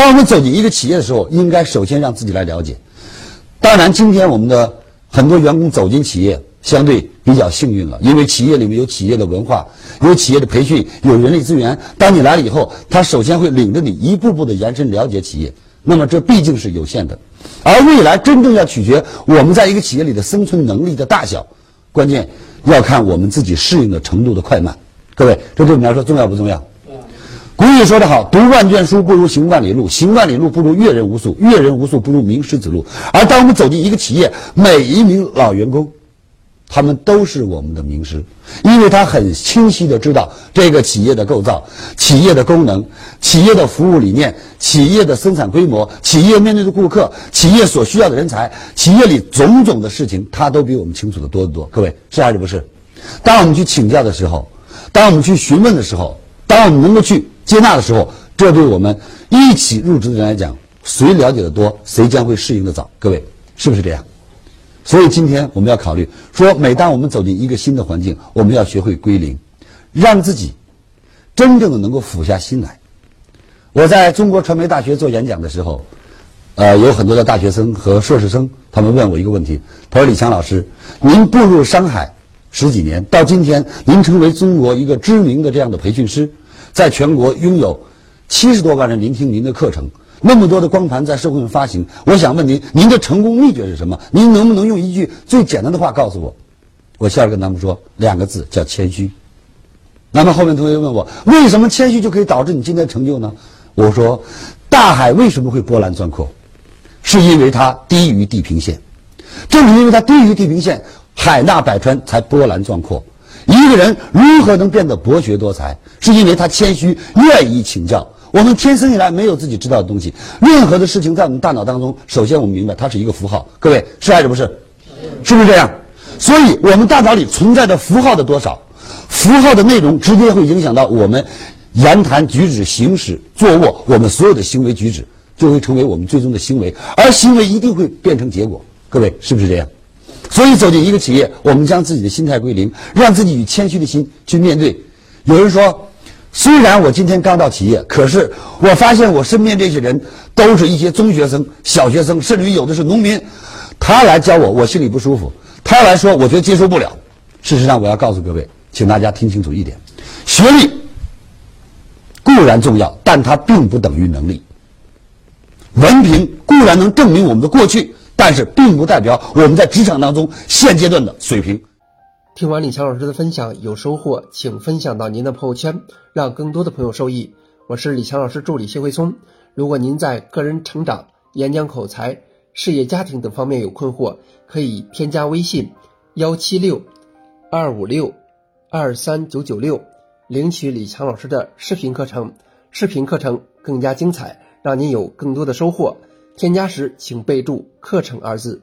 当我们走进一个企业的时候，应该首先让自己来了解。当然，今天我们的很多员工走进企业，相对比较幸运了，因为企业里面有企业的文化，有企业的培训，有人力资源。当你来了以后，他首先会领着你一步步的延伸了解企业。那么这毕竟是有限的，而未来真正要取决我们在一个企业里的生存能力的大小，关键要看我们自己适应的程度的快慢。各位，这对我们来说重要不重要？古语说得好：“读万卷书不如行万里路，行万里路不如阅人无数，阅人无数不如名师指路。”而当我们走进一个企业，每一名老员工，他们都是我们的名师，因为他很清晰的知道这个企业的构造、企业的功能、企业的服务理念、企业的生产规模、企业面对的顾客、企业所需要的人才、企业里种种的事情，他都比我们清楚的多得多。各位是还是不是？当我们去请教的时候，当我们去询问的时候，当我们能够去。接纳的时候，这对我们一起入职的人来讲，谁了解的多，谁将会适应的早。各位，是不是这样？所以今天我们要考虑说，每当我们走进一个新的环境，我们要学会归零，让自己真正的能够俯下心来。我在中国传媒大学做演讲的时候，呃，有很多的大学生和硕士生，他们问我一个问题，他说：“李强老师，您步入商海十几年，到今天您成为中国一个知名的这样的培训师。”在全国拥有七十多万人聆听您的课程，那么多的光盘在社会上发行，我想问您，您的成功秘诀是什么？您能不能用一句最简单的话告诉我？我笑着跟他们说，两个字叫谦虚。那么后面同学问我，为什么谦虚就可以导致你今天成就呢？我说，大海为什么会波澜壮阔？是因为它低于地平线，正是因为它低于地平线，海纳百川才波澜壮阔。一个人如何能变得博学多才，是因为他谦虚，愿意请教。我们天生以来没有自己知道的东西，任何的事情在我们大脑当中，首先我们明白它是一个符号。各位是还是不是？是不是这样？所以，我们大脑里存在的符号的多少，符号的内容直接会影响到我们言谈举止、行事、坐卧，我们所有的行为举止就会成为我们最终的行为，而行为一定会变成结果。各位是不是这样？所以走进一个企业，我们将自己的心态归零，让自己以谦虚的心去面对。有人说，虽然我今天刚到企业，可是我发现我身边这些人都是一些中学生、小学生，甚至于有的是农民。他来教我，我心里不舒服。他来说，我觉得接受不了。事实上，我要告诉各位，请大家听清楚一点：学历固然重要，但它并不等于能力。文凭固然能证明我们的过去。但是并不代表我们在职场当中现阶段的水平。听完李强老师的分享有收获，请分享到您的朋友圈，让更多的朋友受益。我是李强老师助理谢慧聪。如果您在个人成长、演讲口才、事业家庭等方面有困惑，可以添加微信幺七六二五六二三九九六，领取李强老师的视频课程。视频课程更加精彩，让您有更多的收获。添加时请备注“课程”二字。